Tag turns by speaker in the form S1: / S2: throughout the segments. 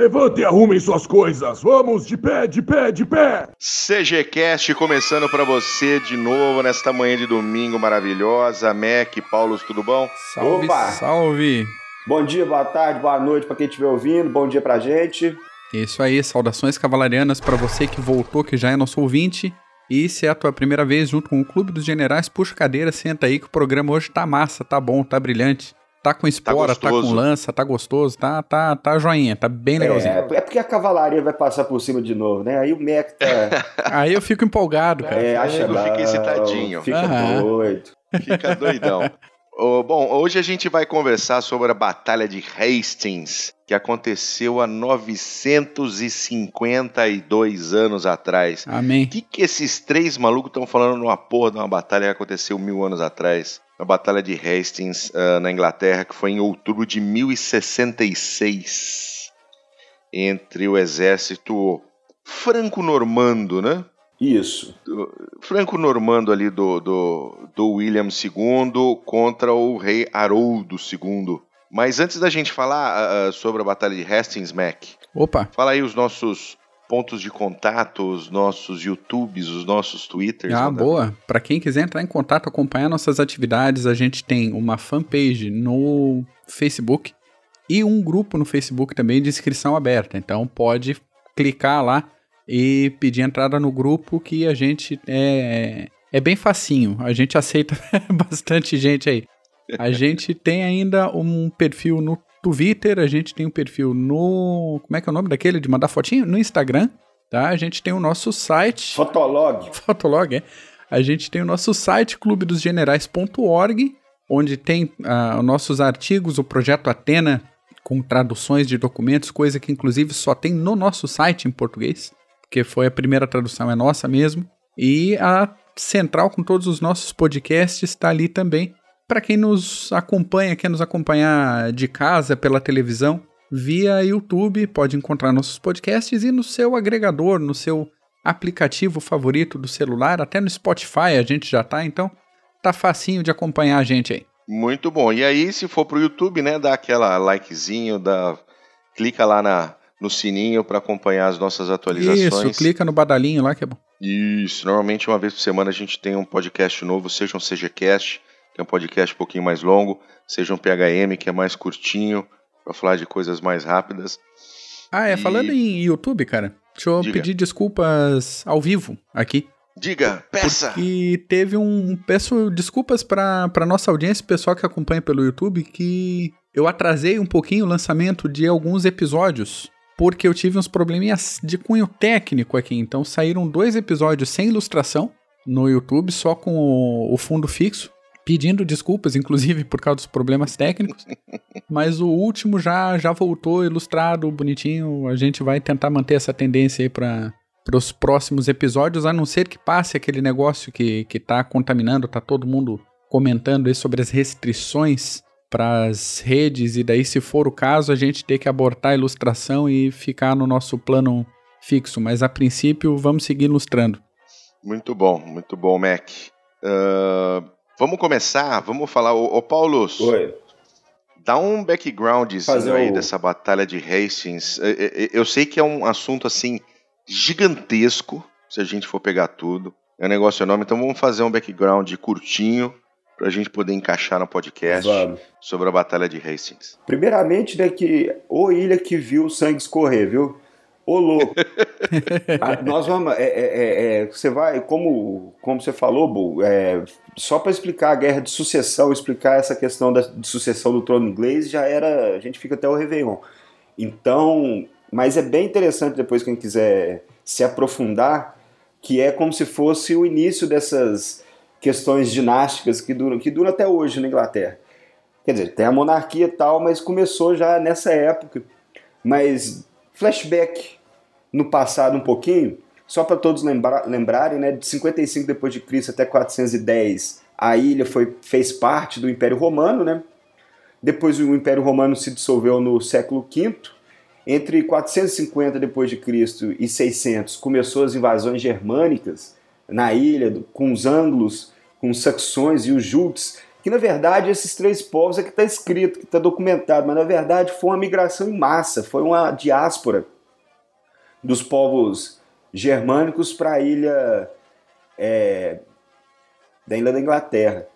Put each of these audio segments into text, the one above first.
S1: Levante e arrumem suas coisas. Vamos de pé, de pé, de pé.
S2: CGCast começando para você de novo nesta manhã de domingo maravilhosa. Mac, Paulo, tudo bom?
S3: Salve,
S4: Opa!
S3: salve.
S4: Bom dia, boa tarde, boa noite para quem estiver ouvindo. Bom dia pra gente.
S3: Isso aí, saudações cavalarianas para você que voltou, que já é nosso ouvinte. E se é a tua primeira vez junto com o Clube dos Generais, puxa a cadeira, senta aí que o programa hoje tá massa, tá bom, tá brilhante. Tá com espora, tá,
S2: gostoso.
S3: com lança, tá gostoso, tá, tá, tá joinha, tá bem legalzinho.
S4: É, é porque a cavalaria vai passar por cima de novo, né? Aí o Mac tá.
S3: Aí eu fico empolgado, cara.
S4: é, acha
S2: eu fiquei
S4: bom,
S2: excitadinho.
S4: Fica
S3: Aham.
S4: doido.
S2: Fica doidão. Ô, bom, hoje a gente vai conversar sobre a Batalha de Hastings, que aconteceu há 952 anos atrás.
S3: Amém.
S2: O que, que esses três malucos estão falando numa porra de uma batalha que aconteceu mil anos atrás? A Batalha de Hastings, ah, na Inglaterra, que foi em outubro de 1066, entre o exército franco-normando, né?
S4: Isso.
S2: franco-normando ali do, do, do William II contra o rei Haroldo II. Mas antes da gente falar ah, sobre a Batalha de Hastings, Mac,
S3: Opa,
S2: fala aí os nossos pontos de contato, os nossos YouTubes, os nossos Twitters.
S3: ah,
S2: manda-
S3: boa. Pra quem quiser entrar em contato, acompanhar nossas atividades, a gente tem uma fanpage no Facebook e um grupo no Facebook também de inscrição aberta. Então pode clicar lá e pedir entrada no grupo que a gente é, é bem facinho. A gente aceita bastante gente aí. A gente tem ainda um perfil no Twitter, a gente tem um perfil no. Como é que é o nome daquele de mandar fotinho? No Instagram, tá? A gente tem o nosso site.
S4: Fotolog.
S3: Fotolog, é. A gente tem o nosso site clubedosgenerais.org, onde tem os nossos artigos, o projeto Atena, com traduções de documentos, coisa que inclusive só tem no nosso site em português, porque foi a primeira tradução, é nossa mesmo. E a central com todos os nossos podcasts está ali também. Para quem nos acompanha, quer nos acompanhar de casa, pela televisão, via YouTube, pode encontrar nossos podcasts e no seu agregador, no seu aplicativo favorito do celular, até no Spotify a gente já tá, então tá facinho de acompanhar a gente aí.
S2: Muito bom. E aí, se for pro YouTube, né, dá aquela likezinho, dá... clica lá na, no sininho para acompanhar as nossas atualizações.
S3: Isso, clica no badalinho lá que é bom.
S2: Isso, normalmente uma vez por semana a gente tem um podcast novo, seja um CGCast, que é um podcast um pouquinho mais longo, seja um PHM, que é mais curtinho, para falar de coisas mais rápidas.
S3: Ah, é,
S2: E-
S3: falando em YouTube, cara, deixa eu
S2: Diga.
S3: pedir desculpas ao vivo aqui.
S2: Diga, peça!
S3: Porque teve um. Peço desculpas pra, pra nossa audiência, pessoal que acompanha pelo YouTube, que eu atrasei um pouquinho o lançamento de alguns episódios. Porque eu tive uns probleminhas de cunho técnico aqui. Então saíram dois episódios sem ilustração no YouTube, só com o, o fundo fixo. Pedindo desculpas, inclusive, por causa dos problemas técnicos. Mas o último já, já voltou ilustrado, bonitinho. A gente vai tentar manter essa tendência aí para os próximos episódios, a não ser que passe aquele negócio que, que tá contaminando, tá todo mundo comentando aí sobre as restrições para as redes, e daí, se for o caso, a gente ter que abortar a ilustração e ficar no nosso plano fixo. Mas a princípio, vamos seguir ilustrando.
S2: Muito bom, muito bom, Mac. Ah, vamos começar, vamos falar. Ô, ô Paulo,
S4: Oi.
S2: dá um backgroundzinho aí
S4: o-
S2: dessa batalha de Hastings. É, é, é, Eu sei que é um assunto assim gigantesco, se a gente for pegar tudo. É um negócio enorme, então vamos fazer um background curtinho pra gente poder encaixar no podcast
S4: Vamos.
S2: sobre a batalha de Hastings.
S4: Primeiramente, né, que ô ilha que viu o sangue escorrer, viu? Ô louco. Ah, nós vamos. É, é, é, é, você vai, como, como você falou, Bu, é, só para explicar a guerra de sucessão, explicar essa questão da, de sucessão do trono inglês, já era. A gente fica até o Réveillon. Então. Mas é bem interessante depois, quem quiser se aprofundar, que é como se fosse o início dessas questões dinásticas que duram, que duram até hoje na Inglaterra. Quer dizer, tem a monarquia e tal, mas começou já nessa época. Mas flashback no passado um pouquinho, só para todos lembra lembrarem, né, de 55 depois de Cristo até 410, a ilha foi, fez parte do Império Romano, né? Depois o Império Romano se dissolveu no século V. Entre 450 depois de Cristo e 600 começou as invasões germânicas na ilha, com os anglos, com os saxões e os jultes, que na verdade esses três povos é que está escrito, que está documentado, mas na verdade foi uma migração em massa, foi uma diáspora dos povos germânicos para a ilha é, da ilha da Inglaterra.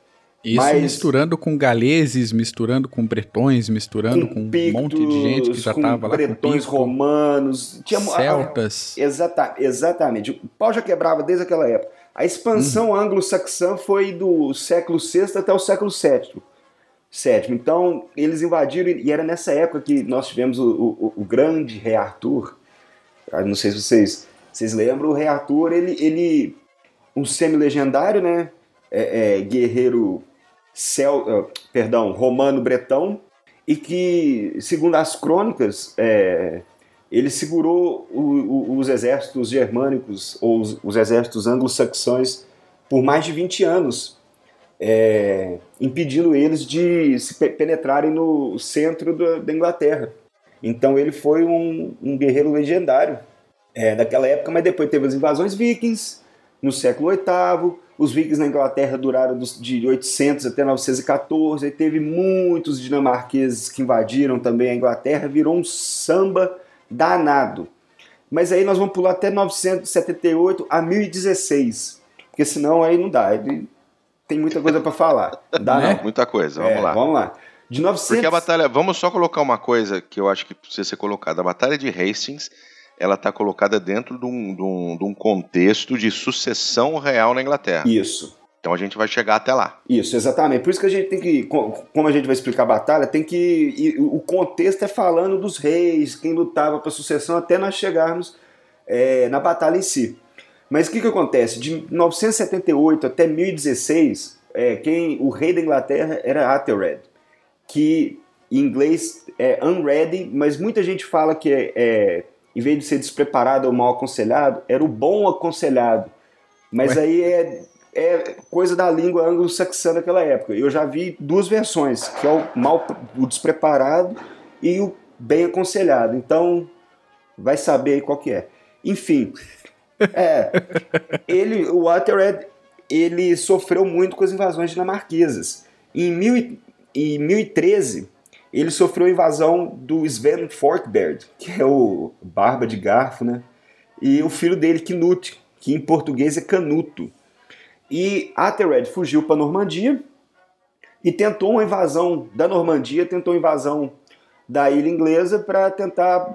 S3: Isso Mas, misturando com galeses, misturando com bretões, misturando com, com pictos, um monte de gente que já estava lá.
S4: Bretões romanos,
S3: tinha, celtas.
S4: A, a, exata, exatamente. O pau já quebrava desde aquela época. A expansão hum. anglo-saxã foi do século VI até o século VII. Sétimo. Então, eles invadiram, e era nessa época que nós tivemos o, o, o grande rei Arthur. Ah, não sei se vocês, vocês lembram, o rei Arthur, ele, ele um semi-legendário, né? É, é, guerreiro cel, uh, perdão, romano-bretão, e que, segundo as crônicas, é, ele segurou o, o, os exércitos germânicos ou os, os exércitos anglo-saxões por mais de 20 anos, é, impedindo eles de se penetrarem no centro da Inglaterra. Então ele foi um, um guerreiro legendário é, daquela época, mas depois teve as invasões vikings no século VIII, os vikings na Inglaterra duraram de 800 até 914, e teve muitos dinamarqueses que invadiram também a Inglaterra, virou um samba danado. Mas aí nós vamos pular até 978 a 1016, porque senão aí não dá, tem muita coisa para falar. Dá
S2: né? Muita coisa, vamos é, lá.
S4: Vamos lá. De 900...
S2: Porque a batalha, vamos só colocar uma coisa que eu acho que precisa ser colocada. A batalha de Hastings ela está colocada dentro de um, de, um, de um contexto de sucessão real na Inglaterra.
S4: Isso.
S2: Então a gente vai chegar até lá.
S4: Isso, exatamente. Por isso que a gente tem que, como a gente vai explicar a batalha, tem que. O contexto é falando dos reis, quem lutava para a sucessão, até nós chegarmos é, na batalha em si. Mas o que, que acontece? De 978 até 1016, é, quem, o rei da Inglaterra era Athelred, que em inglês é unready, mas muita gente fala que é, é em vez de ser despreparado ou mal aconselhado, era o bom aconselhado. Mas Ué? aí é, é coisa da língua anglo-saxã daquela época. Eu já vi duas versões, que é o mal o despreparado e o bem aconselhado. Então, vai saber aí qual que é. Enfim, é, ele, o Athelred, ele sofreu muito com as invasões dinamarquesas. Em, mil, em 1013, ele sofreu a invasão do Sven Forkbeard, que é o barba de garfo, né? E o filho dele, Knut, que em português é Canuto. E Athelred fugiu para a Normandia e tentou uma invasão da Normandia, tentou uma invasão da ilha inglesa para tentar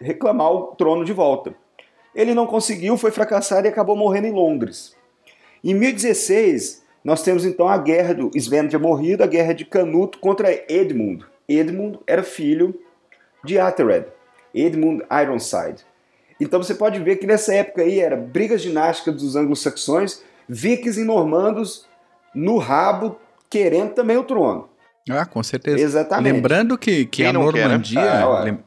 S4: reclamar o trono de volta. Ele não conseguiu, foi fracassado e acabou morrendo em Londres. Em 1016, nós temos então a guerra do Sven tinha morrido, a guerra de Canuto contra Edmund. Edmund era filho de Athelred, Edmund Ironside. Então você pode ver que nessa época aí era brigas ginásticas dos anglo-saxões, vikings e normandos no rabo querendo também o trono.
S3: Ah, com certeza.
S4: Exatamente.
S3: Lembrando que, que a Normandia, né? ah,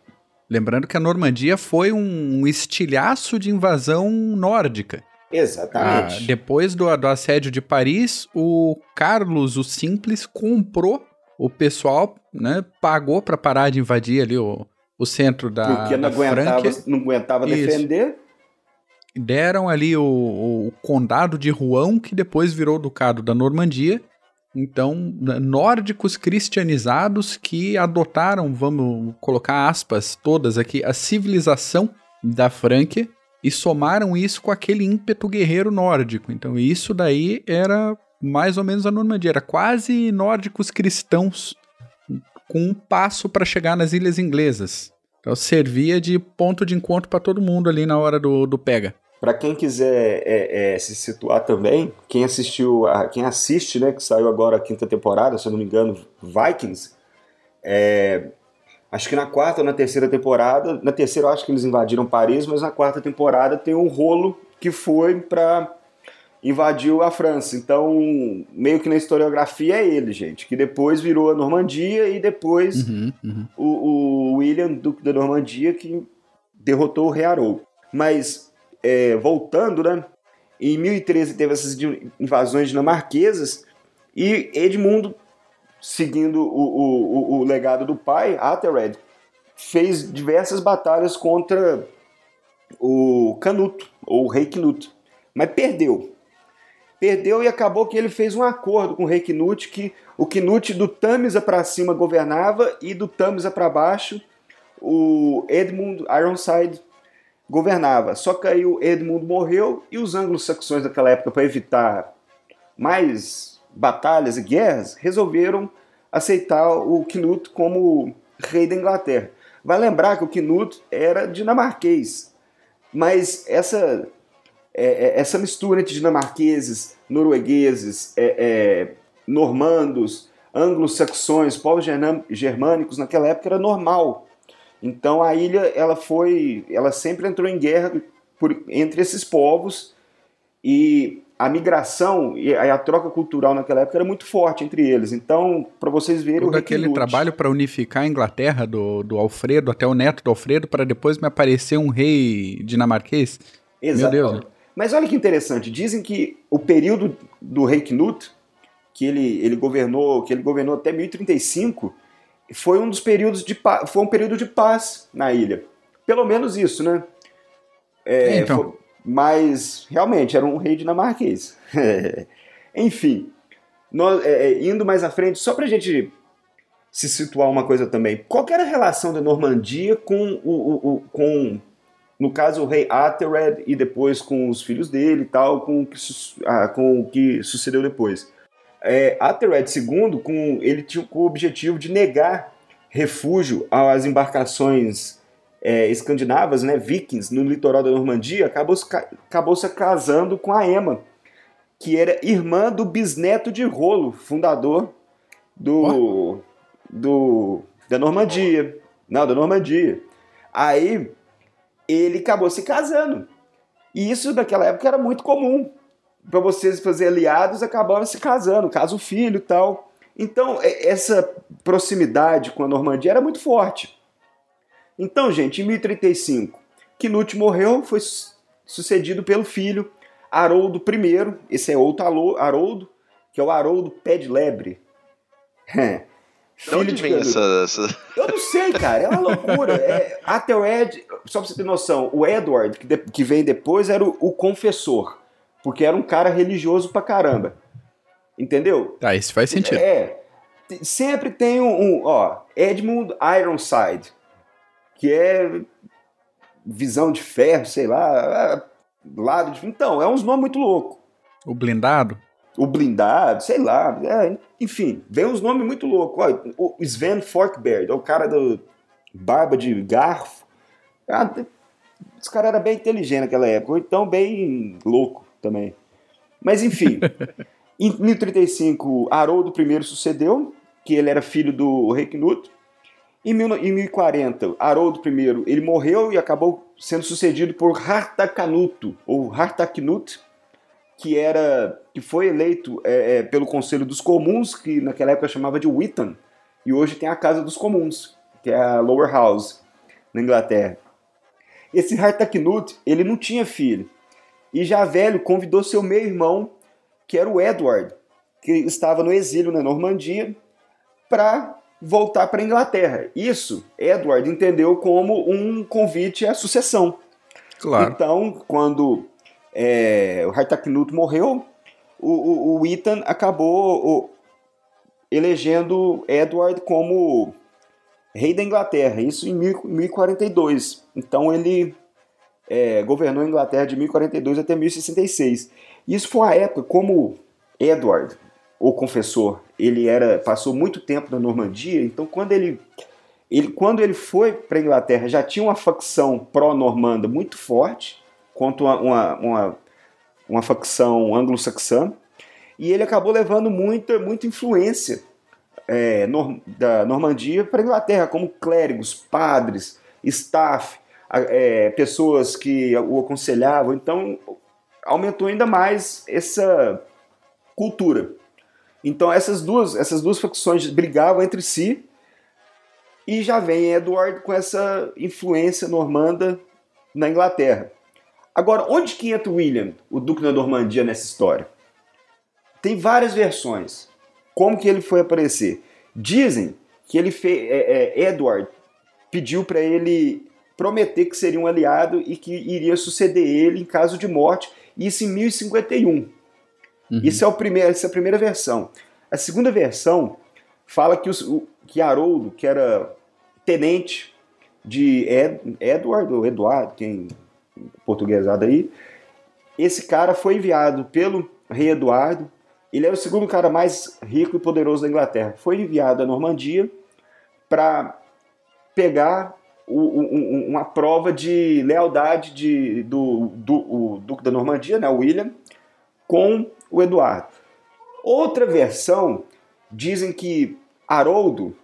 S3: lembrando que a Normandia foi um estilhaço de invasão nórdica.
S4: Exatamente.
S3: Ah, depois do, do assédio de Paris, o Carlos, o Simples, comprou o pessoal, né? Pagou para parar de invadir ali o, o centro da
S4: Porque não
S3: da
S4: aguentava, não aguentava defender.
S3: Deram ali o, o, condado de Rouen, que depois virou ducado da Normandia. Então, nórdicos cristianizados que adotaram, vamos colocar aspas todas aqui, a civilização da Franquia e somaram isso com aquele ímpeto guerreiro nórdico. Então isso daí era mais ou menos a Normandia, era quase nórdicos cristãos com um passo para chegar nas ilhas inglesas. Então servia de ponto de encontro para todo mundo ali na hora do, do pega.
S4: Para quem quiser é, é, se situar também, quem assistiu, a, quem assiste, né, que saiu agora a quinta temporada, se eu não me engano, Vikings, é, Acho que na quarta ou na terceira temporada, na terceira eu acho que eles invadiram Paris, mas na quarta temporada tem um rolo que foi para invadiu a França. Então, meio que na historiografia é ele, gente, que depois virou a Normandia e depois uhum, uhum. O, o, William, Duque da Normandia, que derrotou o rei Harold. Mas, é, voltando, né, em 1013 teve essas invasões dinamarquesas e Edmundo seguindo o, o, o legado do pai, Athelred, fez diversas batalhas contra o Canuto, ou o rei Knut, mas perdeu. Perdeu e acabou que ele fez um acordo com o rei Knut que o Knut do Tamisa para cima governava e do Tamisa para baixo o Edmund Ironside governava. Só que aí o Edmund morreu e os anglo-saxões daquela época, para evitar mais batalhas e guerras, resolveram aceitar o Knut como rei da Inglaterra. Vai lembrar que o Knut era dinamarquês, mas essa, é, é, essa mistura entre dinamarqueses, noruegueses, é, é, normandos, anglo-saxões, povos germânicos naquela época era normal. Então a ilha ela foi, ela sempre entrou em guerra por, entre esses povos e a migração e a, troca cultural naquela época era muito forte entre eles. Então, para vocês verem
S3: Todo o aquele trabalho para unificar a Inglaterra do, do Alfredo até o neto do Alfredo para depois me aparecer um rei dinamarquês.
S4: Exato. Meu Deus. Mas olha que interessante, dizem que o período do rei Knut, que ele, ele governou, que ele governou até 1035, foi um dos períodos de foi um período de paz na ilha. Pelo menos isso, né? É, então. Foi, mas realmente era um rei dinamarquês. Enfim, nós, é, é, indo mais à frente, só para a gente se situar uma coisa também, qual era a relação da Normandia com o, o, o, com no caso o rei Athelred e depois com os filhos dele e tal, com o que, ah, com o que sucedeu depois. É, Athelred II, com, ele tinha o objetivo de negar refúgio às embarcações é, escandinavas, né, vikings, no litoral da Normandia, acabou, acabou se casando com a Emma, que era irmã do bisneto de Rolo, fundador do, do da Normandia. Não, da Normandia. Aí ele acabou se casando. E isso naquela época era muito comum. Para vocês fazer aliados, acabavam se casando, caso filho e tal. Então, essa proximidade com a Normandia era muito forte. Então, gente, em 1035, Knut morreu, foi sucedido pelo filho Haroldo I, esse é outro Haroldo, que é o Haroldo Pé de Lebre.
S2: de onde vem essa, essa,
S4: Eu não sei, cara, é uma loucura. É, até o Ed, só pra você ter noção, o Edward, que, de, que veio depois, era o, o, confessor, porque era um cara religioso pra caramba. Entendeu?
S3: Tá, isso faz sentido.
S4: É. Sempre tem um, um ó, Edmund Ironside que é visão de ferro, sei lá, é, lado de. Então, é uns nomes muito loucos.
S3: O blindado?
S4: O blindado, sei lá. É, enfim, vem uns nomes muito loucos. O Sven Forkbeard, é o cara do barba de garfo. Ah, esse cara era bem inteligente naquela época, ou então bem louco também. Mas enfim, em 1035, Haroldo I sucedeu, que ele era filho do rei Knut. Em 1040, Haroldo I ele morreu e acabou sendo sucedido por Hartacanuto, ou Hartaknut, que era que foi eleito é, é, pelo Conselho dos Comuns, que naquela época chamava de Witton, e hoje tem a Casa dos Comuns, que é a Lower House, na Inglaterra. Esse Hartaknut, ele não tinha filho, e já velho convidou seu meio-irmão, que era o Edward, que estava no exílio na Normandia, para voltar para a Inglaterra. Isso, Edward entendeu como um convite à sucessão. Claro. Então, quando é, o Harthacnut morreu, o, o, o Ethan acabou o, elegendo Edward como rei da Inglaterra, isso em 1042. Então ele é, governou a Inglaterra de 1042 até 1066. Isso foi uma época como Edward o confessor, ele era passou muito tempo na Normandia, então quando ele, ele quando ele foi para a Inglaterra já tinha uma facção pró-normanda muito forte, quanto uma, uma, uma, facção anglo-saxã, e ele acabou levando muita, muita influência é, nor, da Normandia para a Inglaterra, como clérigos, padres, staff, é, pessoas que o aconselhavam, então aumentou ainda mais essa cultura. Então essas duas, essas duas facções brigavam entre si e já vem Edward com essa influência normanda na Inglaterra. Agora, onde que entra William, o Duque da Normandia, nessa história? Tem várias versões. Como que ele foi aparecer? Dizem que ele fez, é, é, Edward pediu para ele prometer que seria um aliado e que iria suceder ele em caso de morte, isso em 1051. Uhum. Isso é o primeiro, essa é a primeira versão. A segunda versão fala que, os, o, que Haroldo, que era tenente de Ed, Edward, ou Eduardo, quem portuguesado aí, esse cara foi enviado pelo rei Eduardo. Ele era o segundo cara mais rico e poderoso da Inglaterra. Foi enviado à Normandia para pegar o, um, uma prova de lealdade de, do, do o Duque da Normandia, né, William, com o Eduardo. Outra versão dizem que Haroldo,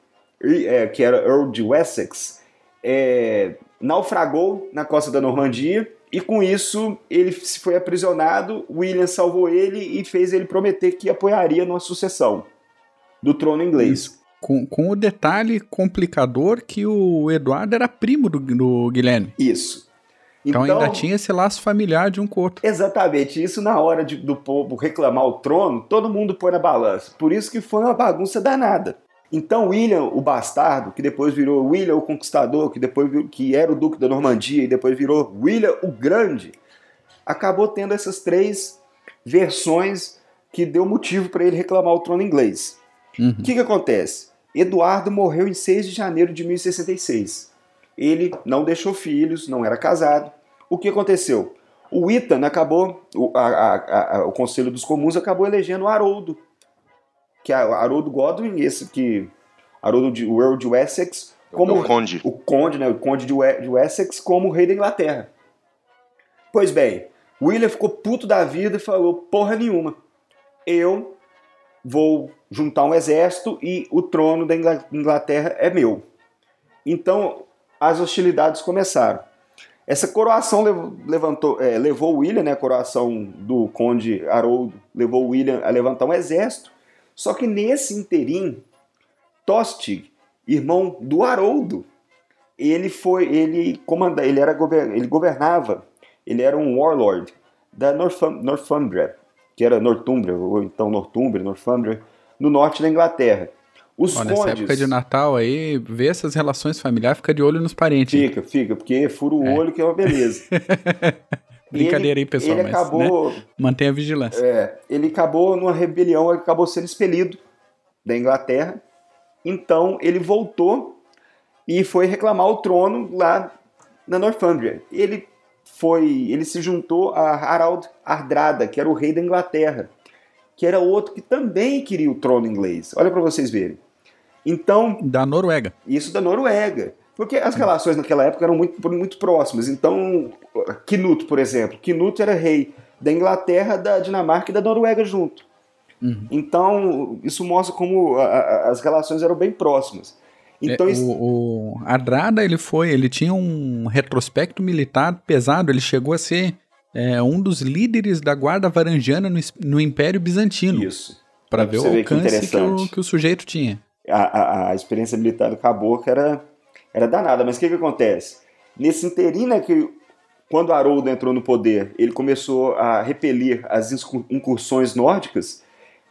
S4: é, que era Earl de Wessex, é, naufragou na costa da Normandia e com isso ele foi aprisionado. William salvou ele e fez ele prometer que apoiaria numa sucessão do trono inglês.
S3: Com, com o detalhe complicador que o Eduardo era primo do, do Guilherme.
S4: Isso.
S3: Então, então, ainda tinha esse laço familiar de um com outro.
S4: Exatamente. Isso na hora de, do povo reclamar o trono, todo mundo põe na balança. Por isso que foi uma bagunça danada. Então William, o bastardo, que depois virou William o Conquistador, que depois que era o Duque da Normandia e depois virou William o Grande, acabou tendo essas três versões que deu motivo para ele reclamar o trono inglês. O uhum. que, que acontece? Eduardo morreu em 6 de janeiro de 1066. Ele não deixou filhos, não era casado. O que aconteceu? O Itan acabou, o, a, a, a, o Conselho dos Comuns acabou elegendo Haroldo, que é Haroldo Godwin, esse que. Haroldo de, Earl de Wessex, como.
S2: O Conde.
S4: O Conde, né? O Conde de, de Wessex como rei da Inglaterra. Pois bem, William ficou puto da vida e falou: porra nenhuma. Eu vou juntar um exército e o trono da Inglaterra é meu. Então as hostilidades começaram. Essa coroação levantou, é, levou William, né, a coroação do conde Haroldo, levou William a levantar um exército. Só que nesse interim, Tostig, irmão do Haroldo, ele foi, ele comanda, ele era ele governava, ele era um warlord da Northumbria, que era Northumbria, ou então Northumbria, Northumbria, no norte da Inglaterra.
S3: Os Ó, condes, nessa época de Natal aí, vê essas relações familiares, fica de olho nos parentes.
S4: Fica, fica, porque fura o é. olho que é uma beleza.
S3: Brincadeira ele, aí, pessoal.
S4: Ele mas, acabou.
S3: Né? Mantenha a vigilância.
S4: É, ele acabou numa rebelião, ele acabou sendo expelido da Inglaterra. Então ele voltou e foi reclamar o trono lá na Northumbria. Ele foi, ele se juntou a Harald Hardrada, que era o rei da Inglaterra, que era outro que também queria o trono inglês. Olha para vocês verem. Então,
S3: da Noruega.
S4: Isso da Noruega. Porque as relações naquela época eram muito, muito próximas. Então, Knut, por exemplo, Knut era rei da Inglaterra, da Dinamarca e da Noruega junto. Uhum. Então, isso mostra como a, a, as relações eram bem próximas. Então,
S3: é, o, o Ardrada, ele foi, ele tinha um retrospecto militar pesado, ele chegou a ser é, um dos líderes da guarda varangiana no, no Império Bizantino.
S4: Isso.
S3: Para ver o alcance que, que, o, que o sujeito tinha.
S4: A, a, experiência militar do caboclo era era danada. Mas o que, que acontece? Nesse interino é que, quando Haroldo entrou no poder, ele começou a repelir as incursões nórdicas,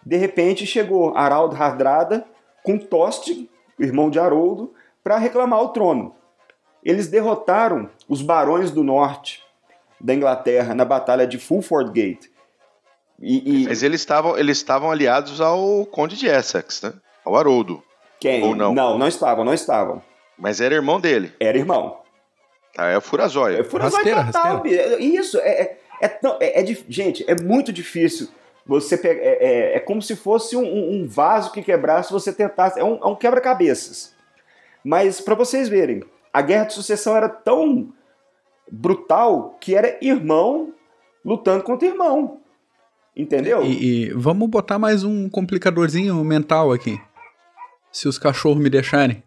S4: de repente chegou Harald Hardrada com Tostig, irmão de Haroldo, para reclamar o trono. Eles derrotaram os barões do norte da Inglaterra na batalha de Fulford Gate.
S2: E, e... Mas eles estavam eles estavam aliados ao conde de Essex, né? Ao Haroldo.
S4: Quem? Ou não? Não, não estavam, não estavam.
S2: Mas era irmão dele.
S4: Era irmão.
S2: Ah, é o Furazóia.
S4: É Furazóia total, rasteira. Isso, é, é, é, tão, é, é, gente, é muito difícil você pegar. É, é, é, como se fosse um, um, vaso que quebrasse você tentasse. É um, é um quebra-cabeças. Mas para vocês verem, a guerra de sucessão era tão brutal que era irmão lutando contra irmão. Entendeu?
S3: E, e vamos botar mais um complicadorzinho mental aqui. Se os cachorros me deixarem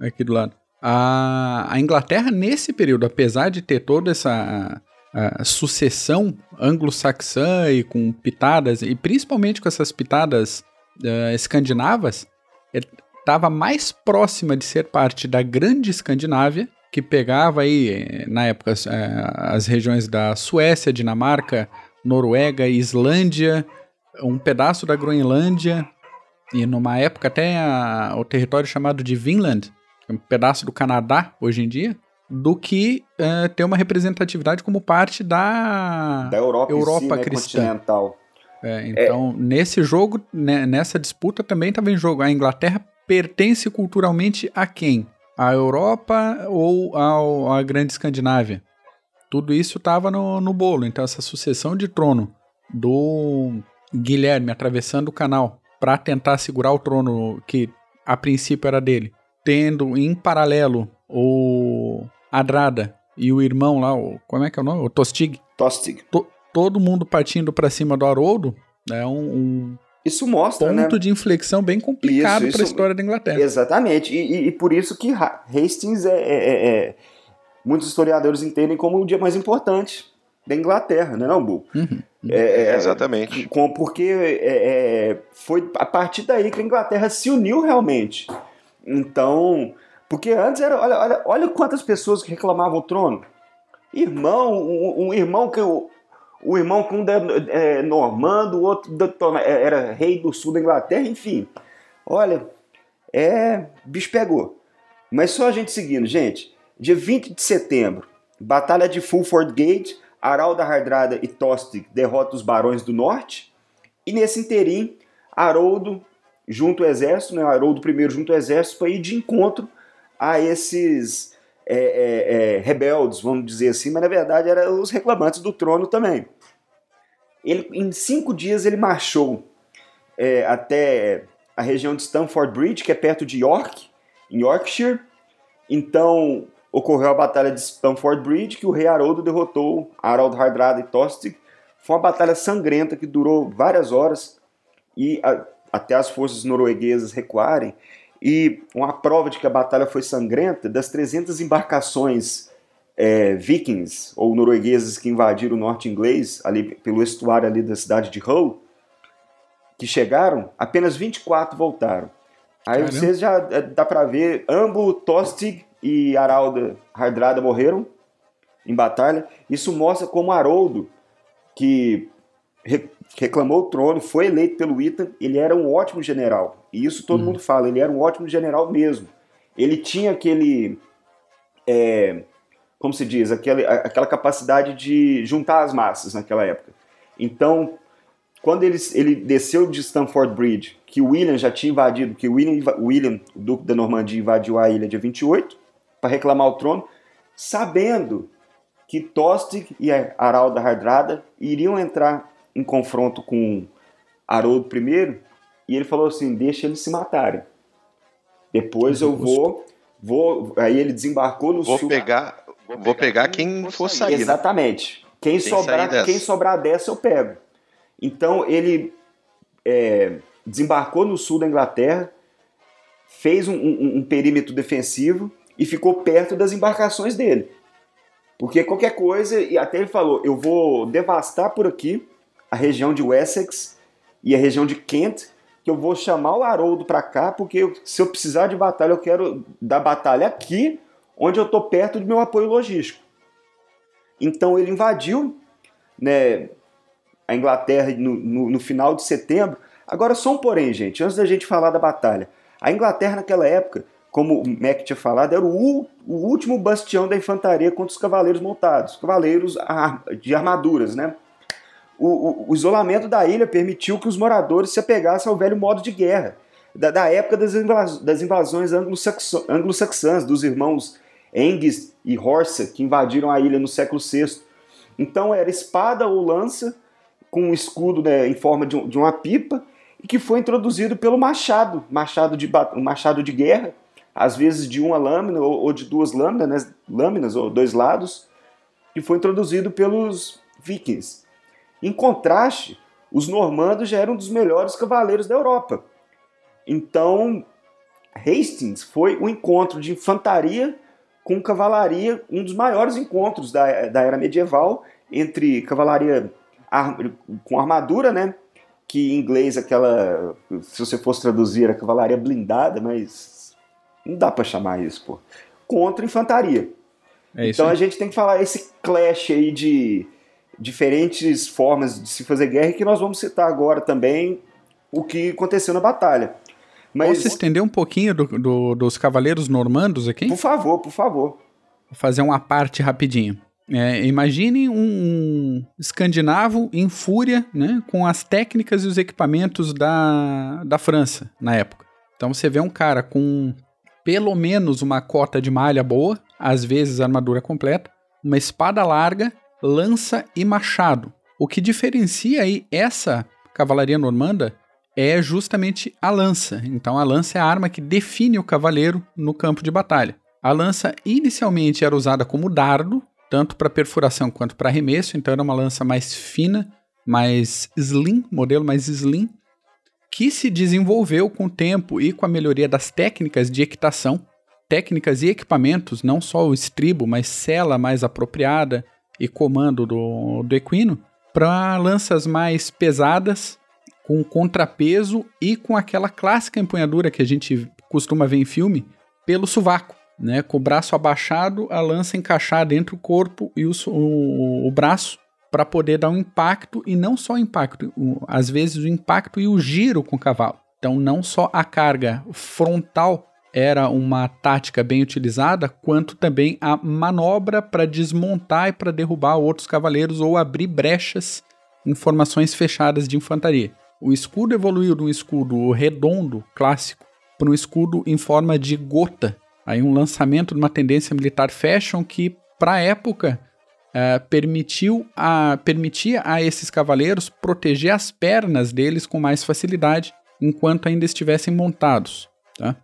S3: aqui do lado. A, a Inglaterra, nesse período, apesar de ter toda essa a, sucessão anglo-saxã e com pitadas, e principalmente com essas pitadas uh, escandinavas, estava mais próxima de ser parte da grande Escandinávia, que pegava aí, na época, uh, as regiões da Suécia, Dinamarca, Noruega, Islândia, um pedaço da Groenlândia, e numa época até a, o território chamado de Vinland, um pedaço do Canadá hoje em dia, do que uh, ter uma representatividade como parte da,
S4: da Europa, Europa si, né, cristã. Continental.
S3: É, então, é. nesse jogo, né, nessa disputa também estava em jogo. A Inglaterra pertence culturalmente a quem? A Europa ou ao, à Grande Escandinávia? Tudo isso estava no, no bolo. Então, essa sucessão de trono do Guilherme atravessando o canal para tentar segurar o trono que a princípio era dele, tendo em paralelo o Adrada e o irmão lá, o, como é que é o nome? O Tostig.
S4: Tostig.
S3: To, todo mundo partindo para cima do Haroldo, é um, um
S4: isso mostra,
S3: ponto
S4: né?
S3: de inflexão bem complicado para a história da Inglaterra.
S4: Exatamente, e, e, e por isso que Hastings é, é, é, é, muitos historiadores entendem como o dia mais importante da Inglaterra, né, não, Bu?
S3: Uhum.
S2: É, é, exatamente.
S4: Com, porque é, foi a partir daí que a Inglaterra se uniu realmente. Então, porque antes era, olha, olha, olha quantas pessoas que reclamavam o trono. Irmão, um, um irmão que o, o irmão que um é, é normando, o outro é, era rei do sul da Inglaterra, enfim. Olha, é. bicho pegou. Mas só a gente seguindo, gente. Dia 20 de setembro, Batalha de Fulford Gate, Haralda Hardrada e Tostig derrotam os Barões do Norte. E nesse interim, Haroldo junto ao exército, né, Haroldo I junto ao exército, para ir de encontro a esses é, é, é, rebeldes, vamos dizer assim, mas na verdade eram os reclamantes do trono também. Ele, em cinco dias ele marchou é, até a região de Stamford Bridge, que é perto de York, em Yorkshire. Então ocorreu a batalha de Stamford Bridge, que o rei Haroldo derrotou Harald Hardrada e Tostig. Foi uma batalha sangrenta que durou várias horas e a, até as forças norueguesas recuarem. E uma prova de que a batalha foi sangrenta, das 300 embarcações é, vikings ou noruegueses que invadiram o norte inglês, ali pelo estuário ali da cidade de Hull, que chegaram, apenas 24 voltaram. Aí Caramba. vocês já é, dá para ver, ambos Tostig e Haralda Hardrada morreram em batalha. Isso mostra como Haroldo, que reclamou o trono, foi eleito pelo Ethan, ele era um ótimo general. E isso todo hum. mundo fala, ele era um ótimo general mesmo. Ele tinha aquele. É, como se diz? Aquele, aquela capacidade de juntar as massas naquela época. Então, quando ele, ele desceu de Stamford Bridge, que William já tinha invadido, que William, William, o Duque da Normandia, invadiu a ilha dia 28 para reclamar o trono, sabendo que Tostig e Harald Hardrada iriam entrar em confronto com Haroldo I, e ele falou assim: deixa eles se matarem. Depois eu vou, vou. Aí ele desembarcou no
S2: vou
S4: sul.
S2: Pegar, vou pegar quem for sair.
S4: Né? Exatamente. Quem, quem sobrar, quem sobrar dessa eu pego. Então ele é, desembarcou no sul da Inglaterra, fez um, um, um perímetro defensivo e ficou perto das embarcações dele. Porque qualquer coisa, e até ele falou: eu vou devastar por aqui a região de Wessex e a região de Kent, que eu vou chamar o Haroldo para cá, porque se eu precisar de batalha, eu quero dar batalha aqui, onde eu estou perto do meu apoio logístico. Então ele invadiu né, a Inglaterra no, no, no final de setembro. Agora, só um porém, gente, antes da gente falar da batalha. A Inglaterra, naquela época, como o Mac tinha falado, era o, o último bastião da infantaria contra os cavaleiros montados, cavaleiros de armaduras, né? o, o, o, isolamento da ilha permitiu que os moradores se apegassem ao velho modo de guerra, da, da época das, invasões, das invasões anglo-saxãs, dos irmãos Engis e Horsa, que invadiram a ilha no século VI. Então era espada ou lança, com um escudo né, em forma de, de, uma pipa, e que foi introduzido pelo machado, machado de, machado de guerra, às vezes de uma lâmina ou, ou de duas lâminas, né, lâminas ou dois lados, que foi introduzido pelos vikings. Em contraste, os normandos já eram dos melhores cavaleiros da Europa. Então, Hastings foi um encontro de infantaria com cavalaria, um dos maiores encontros da, da era medieval entre cavalaria ar, com armadura, né? Que em inglês aquela, se você fosse traduzir, era cavalaria blindada, mas não dá para chamar isso, pô. Contra infantaria. É então a gente tem que falar esse clash aí de diferentes formas de se fazer guerra e que nós vamos citar agora também o que aconteceu na batalha.
S3: Mas Posso estender um pouquinho do, do, dos cavaleiros normandos aqui?
S4: Por favor, por favor.
S3: Vou fazer uma parte rapidinho. É, imagine um, um, escandinavo em fúria né, com as técnicas e os equipamentos da, da França na época. Então você vê um cara com pelo menos uma cota de malha boa, às vezes armadura completa, uma espada larga, lança e machado. O que diferencia aí essa cavalaria normanda é justamente a lança. Então a lança é a arma que define o cavaleiro no campo de batalha. A lança inicialmente era usada como dardo, tanto para perfuração quanto para arremesso, então era uma lança mais fina, mais slim, modelo mais slim, que se desenvolveu com o tempo e com a melhoria das técnicas de equitação, técnicas e equipamentos, não só o estribo, mas sela mais apropriada e comando do, do equino, para lanças mais pesadas, com contrapeso e com aquela clássica empunhadura que a gente costuma ver em filme, pelo sovaco né? Com o braço abaixado, a lança encaixada entre o corpo e o, o, o braço para poder dar um impacto e não só impacto, às vezes o impacto e o giro com o cavalo. Então, não só a carga frontal era uma tática bem utilizada, quanto também a manobra para desmontar e para derrubar outros cavaleiros ou abrir brechas em formações fechadas de infantaria. O escudo evoluiu de um escudo redondo, clássico, para um escudo em forma de gota, aí um lançamento de uma tendência militar fashion que, para a época, uh, permitiu a, permitia a esses cavaleiros proteger as pernas deles com mais facilidade enquanto ainda estivessem montados. Tá?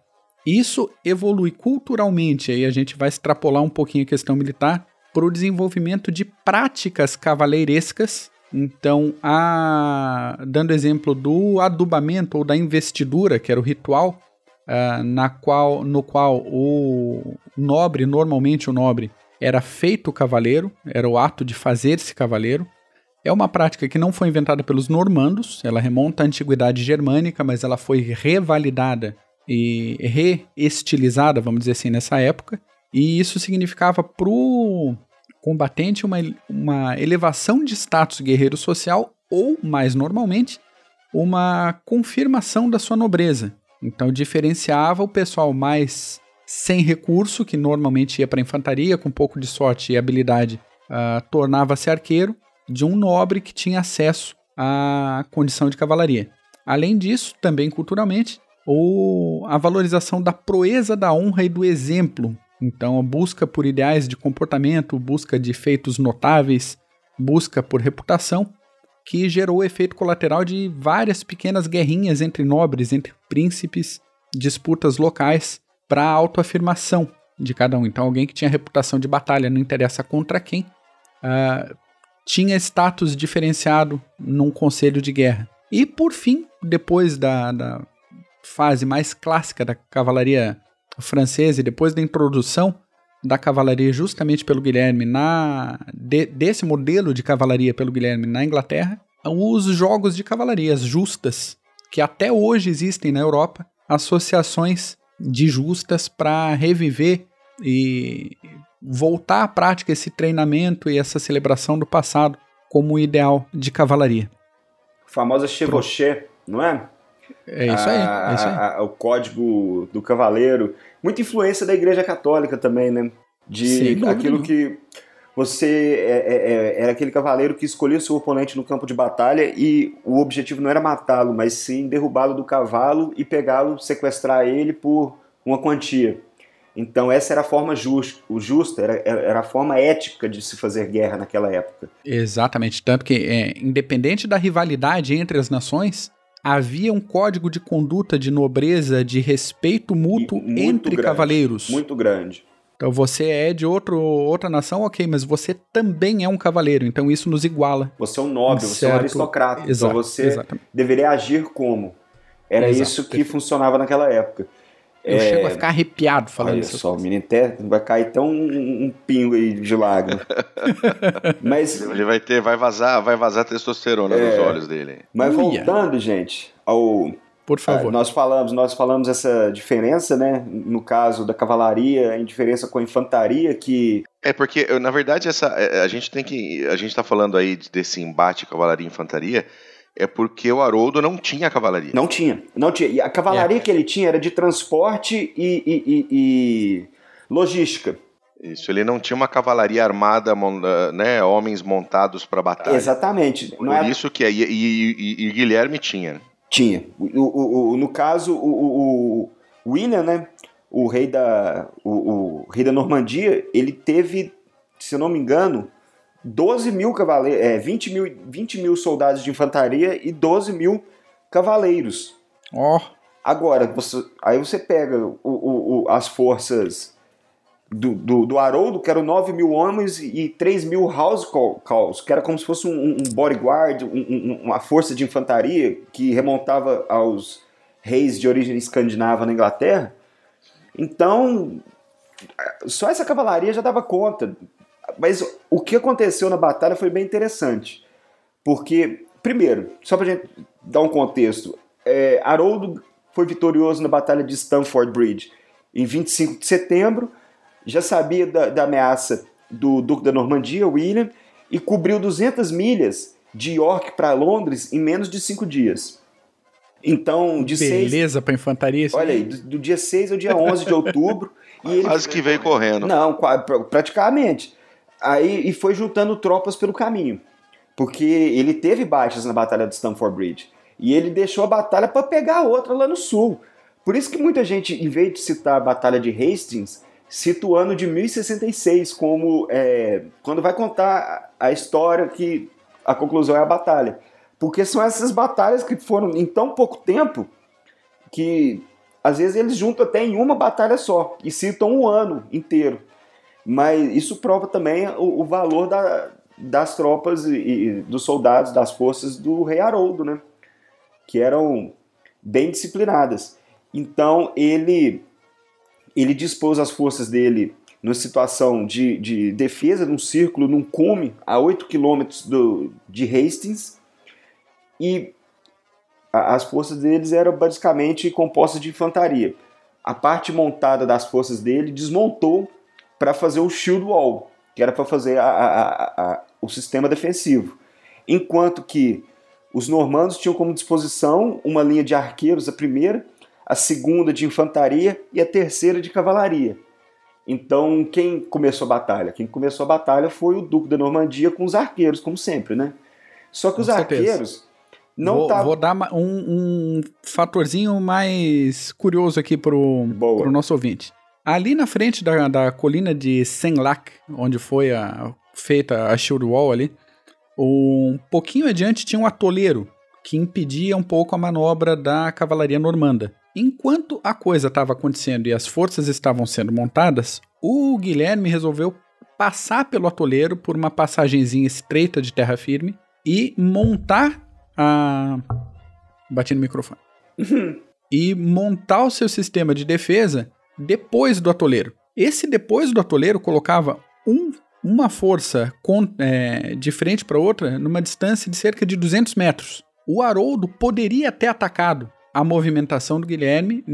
S3: Isso evolui culturalmente, aí a gente vai extrapolar um pouquinho a questão militar, para o desenvolvimento de práticas cavaleirescas. Então, a, dando exemplo do adubamento ou da investidura, que era o ritual uh, na qual, no qual o nobre, normalmente o nobre, era feito cavaleiro, era o ato de fazer-se cavaleiro. É uma prática que não foi inventada pelos normandos, ela remonta à antiguidade germânica, mas ela foi revalidada e reestilizada, vamos dizer assim, nessa época. E isso significava para o combatente uma, uma elevação de status guerreiro social ou, mais normalmente, uma confirmação da sua nobreza. Então diferenciava o pessoal mais sem recurso, que normalmente ia para infantaria, com um pouco de sorte e habilidade, uh, tornava-se arqueiro, de um nobre que tinha acesso à condição de cavalaria. Além disso, também culturalmente, o, a valorização da proeza da honra e do exemplo. Então, a busca por ideais de comportamento, busca de feitos notáveis, busca por reputação, que gerou o efeito colateral de várias pequenas guerrinhas entre nobres, entre príncipes, disputas locais para a autoafirmação de cada um. Então, alguém que tinha reputação de batalha, não interessa contra quem, uh, tinha status diferenciado num conselho de guerra. E, por fim, depois da, da fase mais clássica da cavalaria francesa e depois da introdução da cavalaria justamente pelo Guilherme na de, desse modelo de cavalaria pelo Guilherme na Inglaterra, os jogos de cavalarias justas que até hoje existem na Europa, associações de justas para reviver e voltar à prática esse treinamento e essa celebração do passado como ideal de cavalaria.
S4: A famosa chevauché, não é?
S3: É isso aí. É isso aí.
S4: A, o código do cavaleiro. Muita influência da Igreja Católica também, né? De aquilo que você é, é, é, era aquele cavaleiro que escolhia seu oponente no campo de batalha e o objetivo não era matá-lo, mas sim derrubá-lo do cavalo e pegá-lo, sequestrar ele por uma quantia. Então essa era a forma justa, o justa era, era a forma ética de se fazer guerra naquela época.
S3: Exatamente, tanto que é, independente da rivalidade entre as nações, havia um código de conduta de nobreza, de respeito mútuo entre
S4: grande,
S3: cavaleiros.
S4: Muito grande.
S3: Então você é de outro, outra nação, ok, mas você também é um cavaleiro, então isso nos iguala.
S4: Você é um nobre, um você é um aristocrata, então Exato, então você exatamente. deveria agir como. Era Exato, isso que perfeito. funcionava naquela época.
S3: Eu é... chego a ficar arrepiado falando Olha isso.
S4: só, o menino até vai cair tão um, um pingo aí de lágrima.
S2: mas ele vai ter, vai vazar, vai vazar testosterona é... nos olhos dele.
S4: Mas Uia. voltando, gente, ao
S3: por favor.
S4: Ah, nós falamos, nós falamos essa diferença, né? No caso da cavalaria, em diferença com a infantaria, que
S2: é porque na verdade essa é, a gente tem que a gente está falando aí desse embate cavalaria e infantaria é porque o Haroldo não tinha cavalaria.
S4: Não tinha, não tinha. E a cavalaria é. que ele tinha era de transporte e, e, e, e logística.
S2: Isso, ele não tinha uma cavalaria armada, né, homens montados para batalha.
S4: Exatamente.
S2: Por é... isso que e, e, e, Guilherme tinha.
S4: Tinha. O, o, o, no caso, o, William, né, o rei da o, rei da Normandia, ele teve, se eu não me engano, 12 mil cavaleiros, é, 20 mil, 20 mil soldados de infantaria e 12 mil cavaleiros.
S3: Ó. Oh.
S4: Agora, você, aí você pega o, o, o, as forças do, do, do, Haroldo, que eram 9 mil homens e 3 mil house calls, que era como se fosse um, um bodyguard, um, um, uma força de infantaria que remontava aos reis de origem escandinava na Inglaterra. Então, só essa cavalaria já dava conta. Mas o que aconteceu na batalha foi bem interessante. Porque, primeiro, só para gente dar um contexto, é, Haroldo foi vitorioso na Batalha de Stamford Bridge em 25 de setembro, já sabia da, da ameaça do Duque da Normandia, William, e cobriu 200 milhas de York para Londres em menos de cinco dias. Então, de
S3: Beleza seis... para infantaria.
S4: Olha aí, do, do, dia 6 ao dia 11 de outubro.
S2: e ele... Quase que veio correndo.
S4: Não, praticamente. Aí, e foi juntando tropas pelo caminho. Porque ele teve baixas na Batalha de Stamford Bridge. E ele deixou a batalha para pegar outra lá no sul. Por isso que muita gente, em vez de citar a Batalha de Hastings, cita o ano de 1066 como é, quando vai contar a história que a conclusão é a batalha. Porque são essas batalhas que foram em tão pouco tempo que às vezes eles juntam até em uma batalha só e citam um ano inteiro. Mas isso prova também o, o valor da, das tropas e, e, dos soldados das forças do rei Haroldo, né? que eram bem disciplinadas. Então ele ele dispôs as forças dele numa situação de, de defesa, num círculo, num cume, a 8 quilômetros de Hastings, e a, as forças deles eram basicamente compostas de infantaria. A parte montada das forças dele desmontou para fazer o shield wall, que era para fazer a, a, o sistema defensivo. Enquanto que os normandos tinham como disposição uma linha de arqueiros, a primeira, a segunda de infantaria e a terceira de cavalaria. Então, quem começou a batalha? Quem começou a batalha foi o Duque da Normandia com os arqueiros, como sempre, né? Só que com os certeza. arqueiros não
S3: vou, vou dar um, um, fatorzinho mais curioso aqui pro, pro nosso ouvinte. Ali na frente da, da colina de Senlac, onde foi a, feita a Shield Wall ali, um pouquinho adiante tinha um atoleiro que impedia um pouco a manobra da cavalaria normanda. Enquanto a coisa estava acontecendo e as forças estavam sendo montadas, o Guilherme resolveu passar pelo atoleiro por uma passagenzinha estreita de terra firme e montar a. Bati no microfone. e montar o seu sistema de defesa depois do atoleiro. Esse depois do atoleiro colocava um uma força com, é, de frente para outra numa distância de cerca de 200 metros. O Haroldo poderia ter atacado a movimentação do Guilherme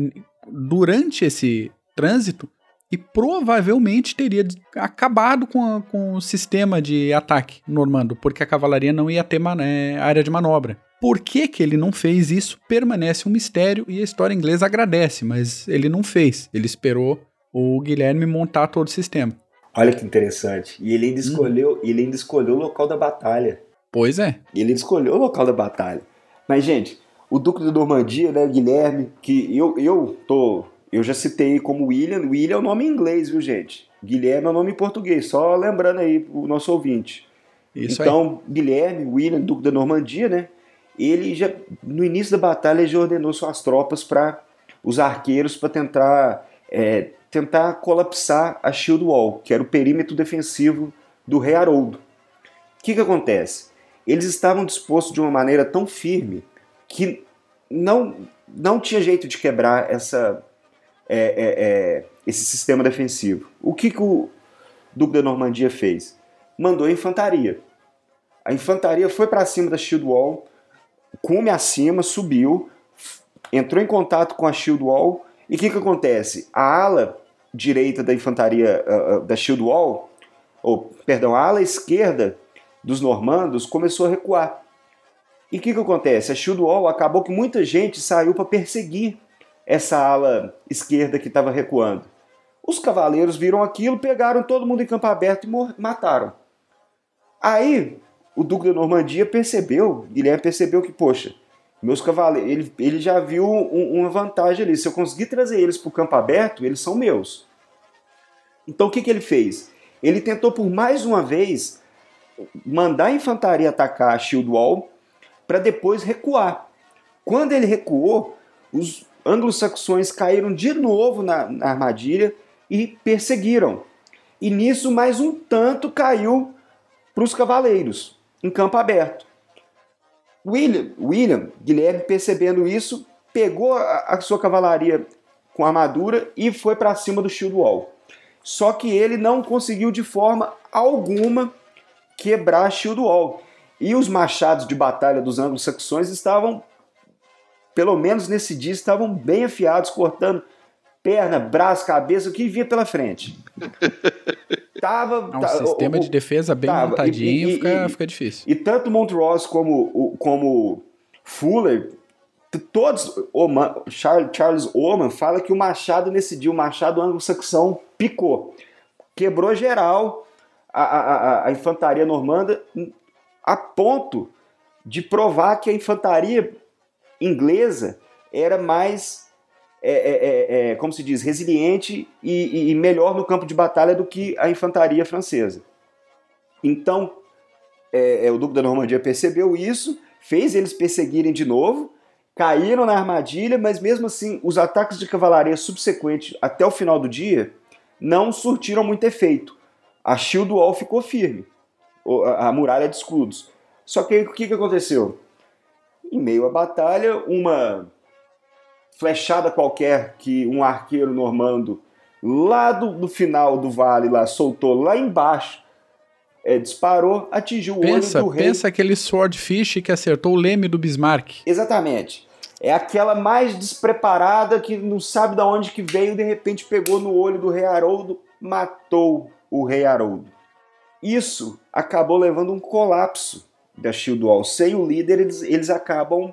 S3: durante esse trânsito e provavelmente teria acabado com, a, com o sistema de ataque normando, porque a cavalaria não ia ter é, área de manobra. Por que, que ele não fez isso permanece um mistério e a história inglesa agradece, mas ele não fez. Ele esperou o Guilherme montar todo o sistema.
S4: Olha que interessante. E ele ainda hum. escolheu, hum. ele ainda escolheu o local da batalha.
S3: Pois é.
S4: Ele escolheu o local da batalha. Mas, gente, o Duque de Normandia, né, Guilherme, que eu, eu tô. Eu já citei como William. William é o nome em inglês, viu, gente? Guilherme é o nome em português, só lembrando aí o nosso ouvinte. Isso então, aí. Guilherme, William, Duque da Normandia, né? Ele já, no início da batalha, já ordenou suas tropas para os arqueiros para tentar é, tentar colapsar a Shield Wall, que era o perímetro defensivo do rei Haroldo. O que, que acontece? Eles estavam dispostos de uma maneira tão firme que não, não tinha jeito de quebrar essa, é, é, é, esse sistema defensivo. O que, que o Duque da Normandia fez? Mandou a infantaria. A infantaria foi para cima da Shield Wall, cume acima, subiu, entrou em contato com a Shield Wall, e o que, que acontece? A ala direita da infantaria uh, da Shield Wall, ou perdão, a ala esquerda dos normandos começou a recuar. E o que, que acontece? A Shield Wall acabou que muita gente saiu para perseguir essa ala esquerda que estava recuando. Os cavaleiros viram aquilo, pegaram todo mundo em campo aberto e mataram. Aí o Duque da Normandia percebeu, Guilherme percebeu que, poxa, meus cavaleiros, ele, ele já viu um, uma vantagem ali. Se eu conseguir trazer eles para o campo aberto, eles são meus. Então o que, que ele fez? Ele tentou por mais uma vez mandar a infantaria atacar a Shield Wall para depois recuar. Quando ele recuou, os anglo-saxões caíram de novo na, na armadilha e perseguiram. E nisso mais um tanto caiu para os cavaleiros em campo aberto. William, William, Guilherme, percebendo isso, pegou a, a sua cavalaria com armadura e foi para cima do Shield Wall. Só que ele não conseguiu de forma alguma quebrar a Shield Wall. E os machados de batalha dos anglo-saxões estavam, pelo menos nesse dia, estavam bem afiados, cortando perna, braço, cabeça, o que via pela frente.
S3: tava, é um sistema o, de defesa bem tava, montadinho, e, e, fica,
S4: e,
S3: fica difícil.
S4: E tanto Montrose como, como Fuller, todos, Oman, Charles, Charles Oman fala que o machado nesse dia, o machado anglo-saxão, picou. Quebrou geral a, a, a infantaria normanda a ponto de provar que a infantaria inglesa era mais é, é, é, é, como se diz, resiliente e, e, melhor no campo de batalha do que a infantaria francesa. Então, é, é, o Duque da Normandia percebeu isso, fez eles perseguirem de novo, caíram na armadilha, mas mesmo assim, os ataques de cavalaria subsequentes até o final do dia não surtiram muito efeito. A Shield Wall ficou firme, a, muralha de escudos. Só que o que, que aconteceu? Em meio à batalha, uma flechada qualquer que um arqueiro normando lá do, do final do vale lá soltou lá embaixo é, disparou, atingiu o
S3: pensa,
S4: olho do rei.
S3: Pensa aquele swordfish que acertou o leme do Bismarck.
S4: Exatamente. É aquela mais despreparada que não sabe de onde que veio, de repente pegou no olho do rei Haroldo, matou o rei Haroldo. Isso acabou levando um colapso da Shield. Sem o líder, eles, eles acabam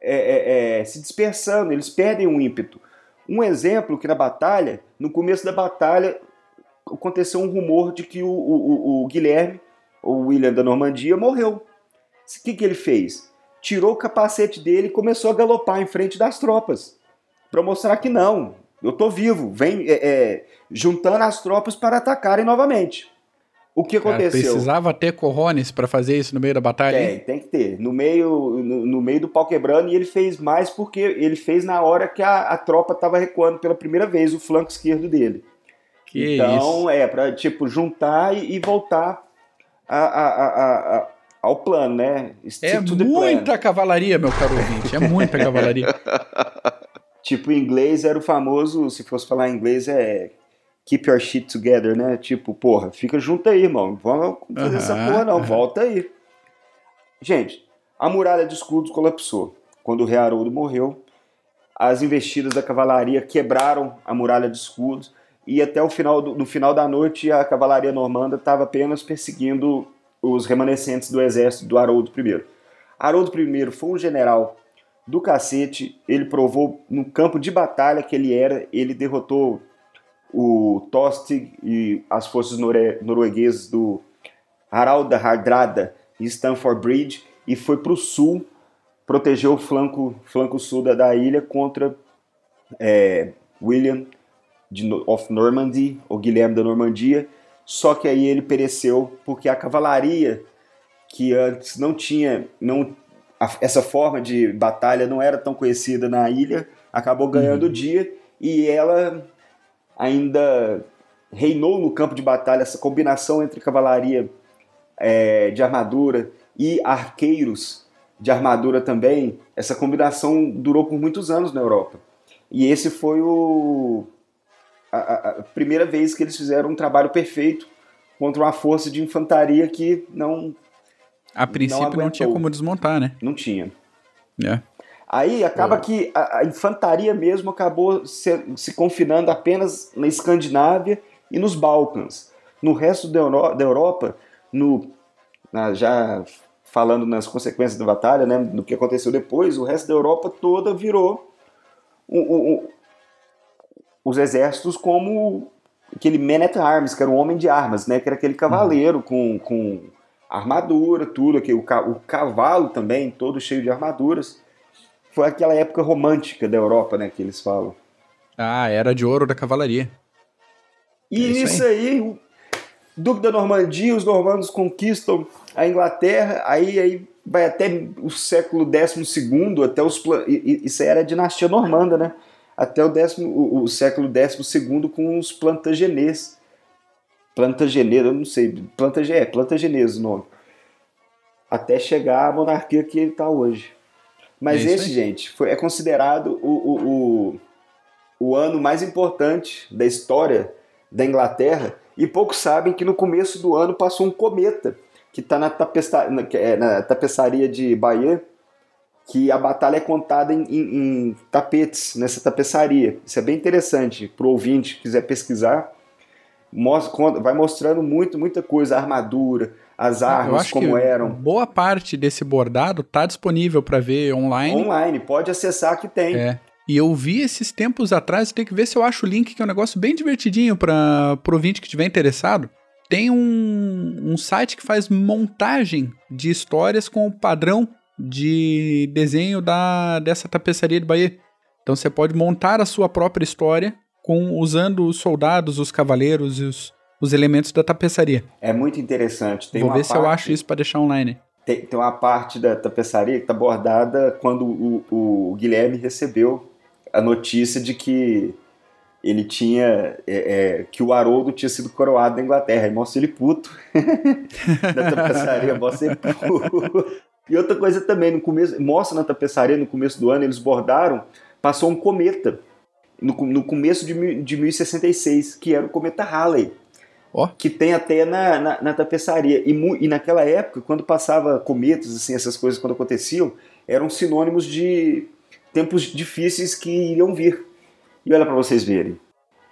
S4: é, é, é, se dispersando, eles perdem o ímpeto. Um exemplo que na batalha, no começo da batalha, aconteceu um rumor de que o, o, o Guilherme, o William da Normandia, morreu. O que, que ele fez? Tirou o capacete dele e começou a galopar em frente das tropas, para mostrar que não, eu tô vivo, vem é, é, juntando as tropas para atacarem novamente. O que aconteceu?
S3: Cara, precisava ter corrones para fazer isso no meio da batalha?
S4: Tem, tem que ter. No meio, no, no, meio do pau quebrando, e ele fez mais porque ele fez na hora que a, a tropa estava recuando pela primeira vez o flanco esquerdo dele. Que então, isso? é, para tipo, juntar e, e voltar a, a, ao plano, né?
S3: Stick é muita plan. cavalaria, meu caro ouvinte, é muita cavalaria.
S4: tipo, em inglês era o famoso, se fosse falar em inglês, é keep your shit together, né? Tipo, porra, fica junto aí, irmão. Vamos fazer uhum, essa porra, não. Uhum. Volta aí. Gente, a muralha de escudos colapsou. Quando o rei Haroldo morreu, as investidas da cavalaria quebraram a muralha de escudos e até o final do, no final da noite a cavalaria normanda estava apenas perseguindo os remanescentes do exército do Haroldo I. Haroldo I foi um general do cacete, ele provou no campo de batalha que ele era, ele derrotou o Tostig e as forças norueguesas do Harald Hardrada em Stamford Bridge e foi para o sul proteger o flanco, flanco sul da, da ilha contra é, William de, of Normandy, ou Guilherme da Normandia, só que aí ele pereceu porque a cavalaria que antes não tinha não a, essa forma de batalha não era tão conhecida na ilha, acabou ganhando o uhum. dia e ela ainda reinou no campo de batalha essa combinação entre cavalaria é, de armadura e arqueiros de armadura também. Essa combinação durou por muitos anos na Europa. E esse foi o, a, a primeira vez que eles fizeram um trabalho perfeito contra uma força de infantaria que não.
S3: A princípio não, não tinha como desmontar, né?
S4: Não tinha.
S3: É.
S4: Aí acaba é. que a, a, infantaria mesmo acabou se, se, confinando apenas na Escandinávia e nos Balcãs. No resto da, Euro, da Europa, no, na, já falando nas consequências da batalha, né, no que aconteceu depois, o resto da Europa toda virou o, o, o, os exércitos como aquele man at arms, que era um homem de armas, né? Que era aquele cavaleiro com, com armadura, tudo, aqui, o, o cavalo também, todo cheio de armaduras. Foi aquela época romântica da Europa, né, que eles falam.
S3: Ah, era de ouro da cavalaria.
S4: E é isso, aí, aí Duque da Normandia, os normandos conquistam a Inglaterra, aí, aí vai até o século XII, até os isso aí era a dinastia normanda, né? Até o, décimo, o, o século XII com os plantagenês. Plantageneiro, eu não sei, plantage, é, plantagenês o nome. Até chegar à monarquia que ele está hoje. Mas é esse, aí. gente, foi, é considerado o, o, o, o ano mais importante da história da Inglaterra, e poucos sabem que no começo do ano passou um cometa que está na, tapeça, na, é, na, tapeçaria de Bahia, que a batalha é contada em, em, em tapetes, nessa tapeçaria. Isso é bem interessante para o ouvinte que quiser pesquisar. Mostra, vai mostrando muito, muita coisa, armadura, as armas, como eram.
S3: Boa parte desse bordado está disponível para ver online.
S4: Online, pode acessar que tem.
S3: É. E eu vi esses tempos atrás, tem que ver se eu acho o link, que é um negócio bem divertidinho para o ouvinte que estiver interessado. Tem um, um site que faz montagem de histórias com o padrão de desenho da, dessa tapeçaria de Bahia. Então você pode montar a sua própria história com usando os soldados, os cavaleiros e os, os elementos da tapeçaria.
S4: É muito interessante.
S3: Tem Vou ver parte, se eu acho isso para deixar online.
S4: Tem, tem, uma parte da tapeçaria que está bordada quando o, o, Guilherme recebeu a notícia de que ele tinha. É, é, que o Haroldo tinha sido coroado na Inglaterra. E mostra ele puto. na tapeçaria, mostra ele puto. E outra coisa também, no começo, mostra na tapeçaria, no começo do ano, eles bordaram, passou um cometa. No, no começo de, de 1066, que era o cometa Halley. Oh. Que tem até na, na, na tapeçaria. E, e, naquela época, quando passava cometas, assim, essas coisas quando aconteciam, eram sinônimos de tempos difíceis que iriam vir. E olha para vocês verem.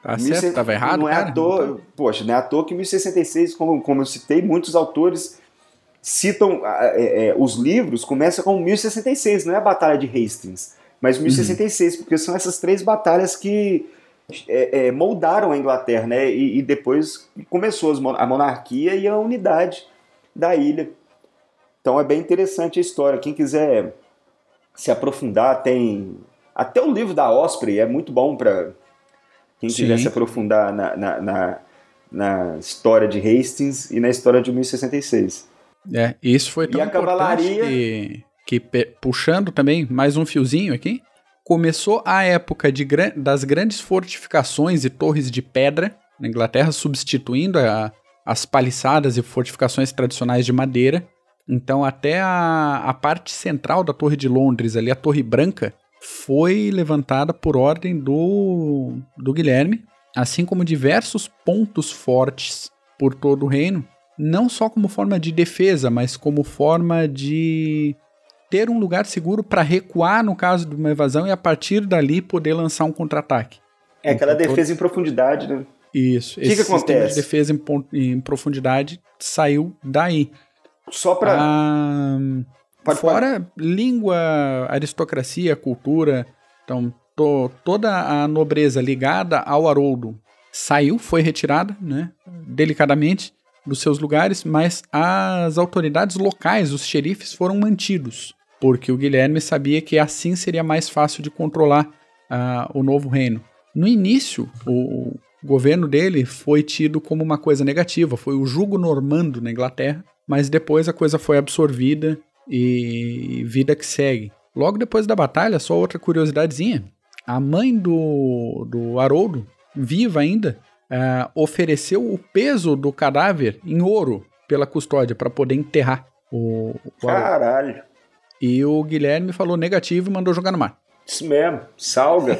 S3: Tá certo, estava errado,
S4: não é
S3: cara?
S4: À toa, poxa, não é à toa que 1066, como, como eu citei, muitos autores citam é, é, os livros, começa com 1066, não é a Batalha de Hastings, mas 1066, uhum. porque são essas três batalhas que é, é, moldaram a Inglaterra, né? E, e, depois começou a monarquia e a unidade da ilha. Então é bem interessante a história. Quem quiser se aprofundar, tem até o livro da Osprey é muito bom para quem Sim. quiser se aprofundar na, na, na, na, história de Hastings e na história de 1066.
S3: É, isso foi tão e a cavalaria que, que, puxando também mais um fiozinho aqui, começou a época de, das grandes fortificações e torres de pedra na Inglaterra, substituindo a, as paliçadas e fortificações tradicionais de madeira. Então, até a, a parte central da Torre de Londres, ali a Torre Branca, foi levantada por ordem do, do Guilherme, assim como diversos pontos fortes por todo o reino, não só como forma de defesa, mas como forma de ter um lugar seguro para recuar no caso de uma evasão e a partir dali poder lançar um contra-ataque.
S4: É aquela então, defesa todo... em profundidade, né?
S3: Isso.
S4: O que, que acontece?
S3: de defesa em, em, profundidade saiu daí.
S4: Só para.
S3: Ah, fora língua, aristocracia, cultura. Então, to, toda a nobreza ligada ao Haroldo saiu, foi retirada, né? Delicadamente dos seus lugares, mas as autoridades locais, os xerifes, foram mantidos, porque o Guilherme sabia que assim seria mais fácil de controlar uh, o novo reino. No início, o governo dele foi tido como uma coisa negativa, foi o jugo normando na Inglaterra, mas depois a coisa foi absorvida e vida que segue. Logo depois da batalha, só outra curiosidadezinha, a mãe do, do Haroldo, viva ainda, uh, ofereceu o peso do cadáver em ouro pela custódia para poder enterrar o,
S4: o Caralho.
S3: E o Guilherme falou negativo e mandou jogar no mar.
S4: Isso mesmo, salga.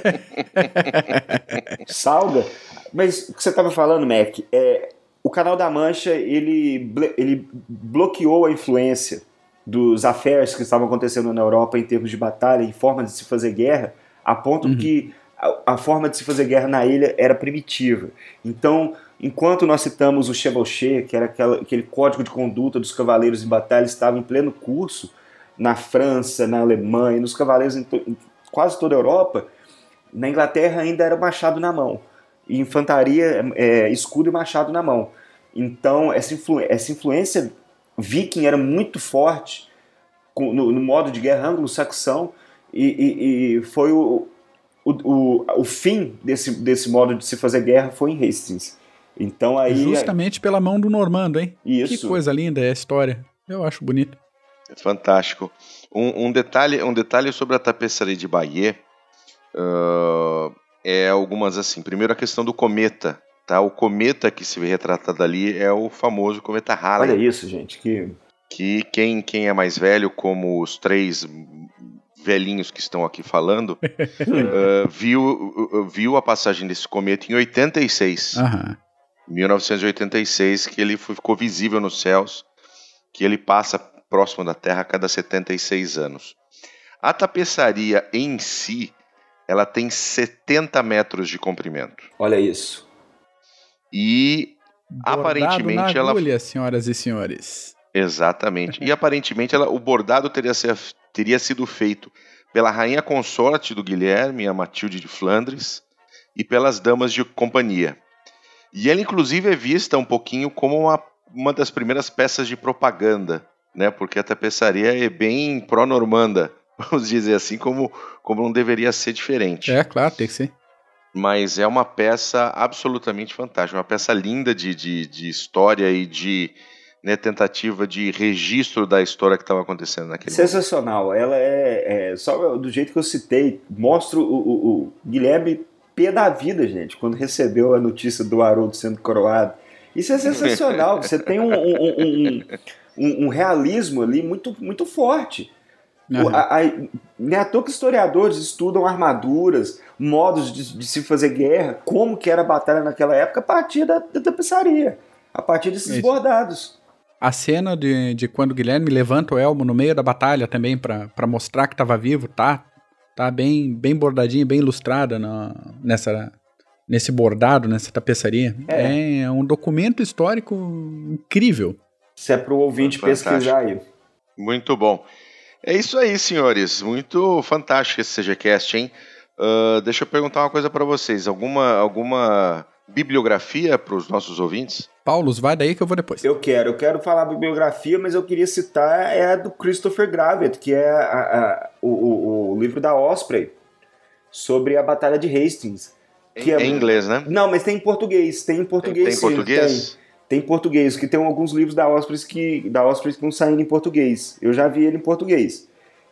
S4: salga. Mas o que você estava falando, Mac, é, o Canal da Mancha ele, ele bloqueou a influência dos affairs que estavam acontecendo na Europa em termos de batalha, em forma de se fazer guerra, a ponto uhum. que a, a, forma de se fazer guerra na ilha era primitiva. Então, enquanto nós citamos o chevauché, que era aquela, aquele código de conduta dos cavaleiros em batalha, estava em pleno curso na França, na Alemanha, nos cavaleiros em, em quase toda a Europa, na Inglaterra ainda era machado na mão. e infantaria, é, escudo e machado na mão. Então, essa, influ essa influência viking era muito forte no, no modo de guerra anglo-saxão e, e, e, foi o, o, o, o fim desse, desse modo de se fazer guerra foi em Hastings. Então aí
S3: justamente pela mão do Normando, hein?
S4: Isso.
S3: Que coisa linda é a história. Eu acho bonito.
S2: Fantástico. Um, um detalhe, um detalhe sobre a tapeçaria de Bayeux uh, é algumas assim. Primeiro a questão do cometa. Tá? O cometa que se vê retratado ali é o famoso cometa Halley.
S4: Olha isso, gente, que
S2: que quem, quem é mais velho, como os três velhinhos que estão aqui falando, uh, viu, viu a passagem desse cometa em 86.
S3: Uhum.
S2: 1986, que ele ficou visível nos céus, que ele passa próximo da Terra a cada 76 anos. A tapeçaria em si, ela tem 70 metros de comprimento.
S4: Olha isso.
S2: E Bordado aparentemente
S3: na agulha,
S2: ela
S3: senhoras e senhores.
S2: Exatamente. E aparentemente ela, o bordado teria, ser, teria sido feito pela rainha consorte do Guilherme, a Matilde de Flandres, e pelas damas de companhia. E ela, inclusive, é vista um pouquinho como uma, uma das primeiras peças de propaganda, né? Porque a tapeçaria é bem pró-normanda, vamos dizer assim, como, como não deveria ser diferente.
S3: É, claro, tem que ser.
S2: Mas é uma peça absolutamente fantástica, uma peça linda de, de, de história e de, né, tentativa de registro da história que estava acontecendo naquele
S4: Sensacional.
S2: Momento.
S4: Ela é, é, só do jeito que eu citei, mostra o, o, o, Guilherme pé da vida, gente, quando recebeu a notícia do Haroldo sendo coroado. Isso é sensacional. Você tem um, um, um, um, realismo ali muito, muito forte. Uhum. A, a, não é à toa que historiadores estudam armaduras, modos de, de, se fazer guerra, como que era a batalha naquela época a partir da, da tapeçaria, a partir desses Isso. bordados.
S3: A cena de, de quando Guilherme levanta o elmo no meio da batalha também para mostrar que estava vivo, tá? Tá bem, bem bordadinha, bem ilustrada na, nessa, nesse bordado, nessa tapeçaria. É. é um documento histórico incrível.
S4: Isso é para o ouvinte Fantástico. pesquisar aí.
S2: Muito bom. É isso aí, senhores. Muito fantástico esse CGCast, hein? Uh, deixa eu perguntar uma coisa para vocês. Alguma, alguma bibliografia para os nossos ouvintes?
S3: Paulo, vai daí que eu vou depois.
S4: Eu quero, eu quero falar bibliografia, mas eu queria citar é a do Christopher Gravett, que é a, a, o, o, o, livro da Osprey sobre a Batalha de Hastings.
S2: Que em, é, em inglês, né?
S4: Não, mas tem em português. Tem em português.
S2: Tem, tem em português?
S4: Tem. Tem em português, que tem alguns livros da Osprey que, da Osprey que não saem em português. Eu já vi ele em português.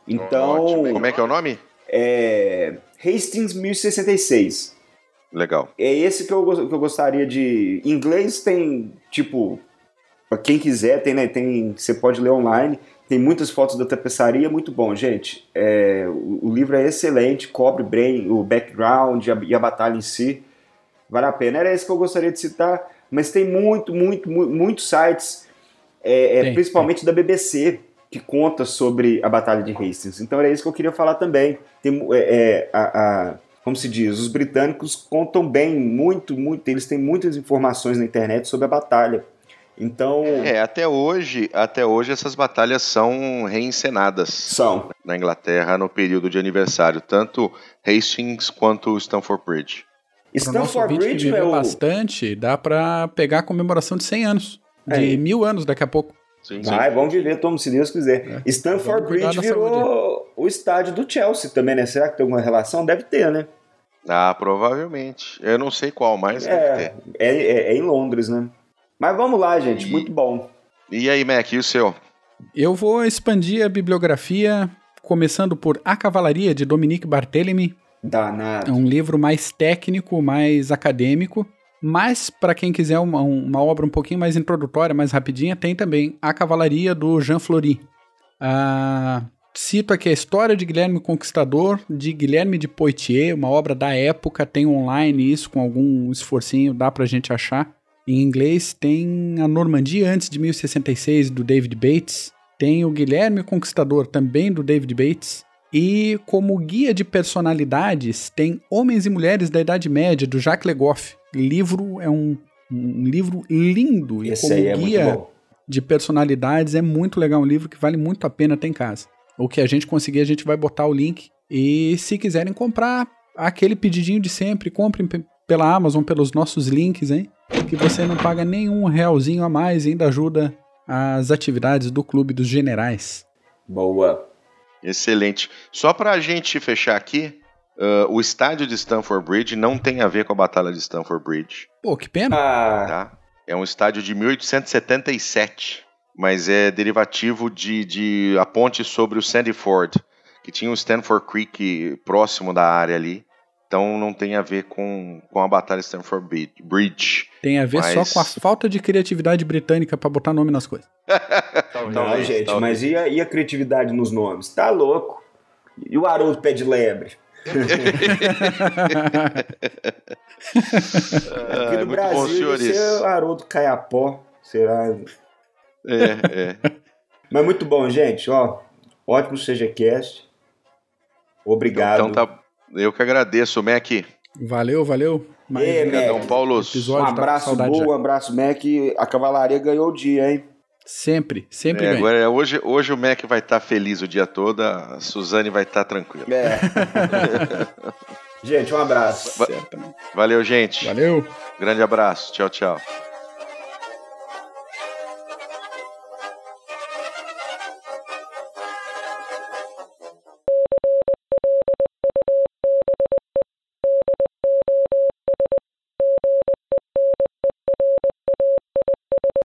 S4: Então.
S2: Ótimo. Como é que é o nome?
S4: É. Hastings 1066.
S2: Legal.
S4: É esse que eu, que eu gostaria de. Em inglês tem, tipo, para quem quiser, tem, né, tem, você pode ler online. Tem muitas fotos da tapeçaria, muito bom, gente. É, o, o, livro é excelente, cobre bem o background e a, e a, batalha em si. Vale a pena. Era esse que eu gostaria de citar, mas tem muito, muito, muito muitos sites, é, é, tem, principalmente tem. da BBC, que conta sobre a Batalha de Hastings. Então era isso que eu queria falar também. Tem é, é, a, a como se diz, os britânicos contam bem, muito, muito, eles têm muitas informações na internet sobre a batalha. Então.
S2: É, até hoje, até hoje essas batalhas são reencenadas.
S4: São.
S2: Na Inglaterra no período de aniversário, tanto Hastings quanto Stamford Bridge.
S3: Stamford Bridge, meu... bastante, dá para pegar a comemoração de 100 anos, é. de mil anos daqui a pouco.
S4: Sim, sim. Vai, vamos viver, como se Deus quiser. É. Stamford Bridge virou o estádio do Chelsea também, né? Será que tem alguma relação? Deve ter, né?
S2: Ah, provavelmente. Eu não sei qual, mas
S4: é, é, é, é, em Londres, né? Mas vamos lá, gente. E... Muito bom.
S2: E aí, Mac, e o seu?
S3: Eu vou expandir a bibliografia, começando por A Cavalaria, de Dominique Barthélemy.
S4: Danado.
S3: É um livro mais técnico, mais acadêmico. Mas, para quem quiser uma, uma, obra um pouquinho mais introdutória, mais rapidinha, tem também A Cavalaria, do Jean Flory. Ah, Cito aqui a história de Guilherme Conquistador, de Guilherme de Poitiers, uma obra da época, tem online isso com algum esforcinho, dá pra gente achar. Em inglês tem a Normandia antes de 1066 do David Bates, tem o Guilherme Conquistador também do David Bates, e como guia de personalidades tem Homens e Mulheres da Idade Média do Jacques Le Goff. Livro é um, um livro lindo
S4: Esse e como é guia
S3: de personalidades é muito legal, um livro que vale muito a pena ter em casa. O que a gente conseguir, a gente vai botar o link. E se quiserem comprar, aquele pedidinho de sempre, comprem pela Amazon, pelos nossos links, hein? Que você não paga nenhum realzinho a mais e ainda ajuda as atividades do Clube dos Generais.
S4: Boa.
S2: Excelente. Só para a gente fechar aqui, uh, o estádio de Stamford Bridge não tem a ver com a Batalha de Stamford Bridge.
S3: Pô, que pena.
S4: Ah,
S2: Tá? É um estádio de 1877, mas é derivativo de, de a ponte sobre o Sandy Ford, que tinha o Stanford Creek próximo da área ali. Então não tem a ver com, com a Batalha de Stamford Bri- Bridge.
S3: Tem a ver
S2: Mas-
S3: só com a falta de criatividade britânica pra botar nome nas coisas.
S4: não,
S2: Talvez,
S4: gente,
S2: talvez.
S4: mas e a, e a criatividade nos nomes? Tá louco? E o Haroldo Pé de Lebre? Aqui no
S2: muito
S4: Brasil,
S2: bom, senhores.
S4: ser o Haroldo Caiapó, será?
S2: É, é.
S4: Mas muito bom, gente, ó. Ótimo seja cast. Obrigado.
S2: Então tá. Eu que agradeço, Mac.
S3: Valeu, valeu. Mais um
S4: Mac.
S2: Obrigadão, Paulo.
S3: episódio.
S4: um
S3: tá com
S4: abraço, Bull,
S3: já.
S4: um abraço, Mac. A cavalaria ganhou o dia, hein?
S3: Sempre, sempre
S2: É, agora, é, hoje, hoje o Mac vai estar feliz o dia todo, a Suzane vai estar tranquila.
S4: É. gente, um abraço.
S3: Certamente.
S2: Valeu, gente.
S3: Valeu.
S2: Grande abraço. Tchau, tchau.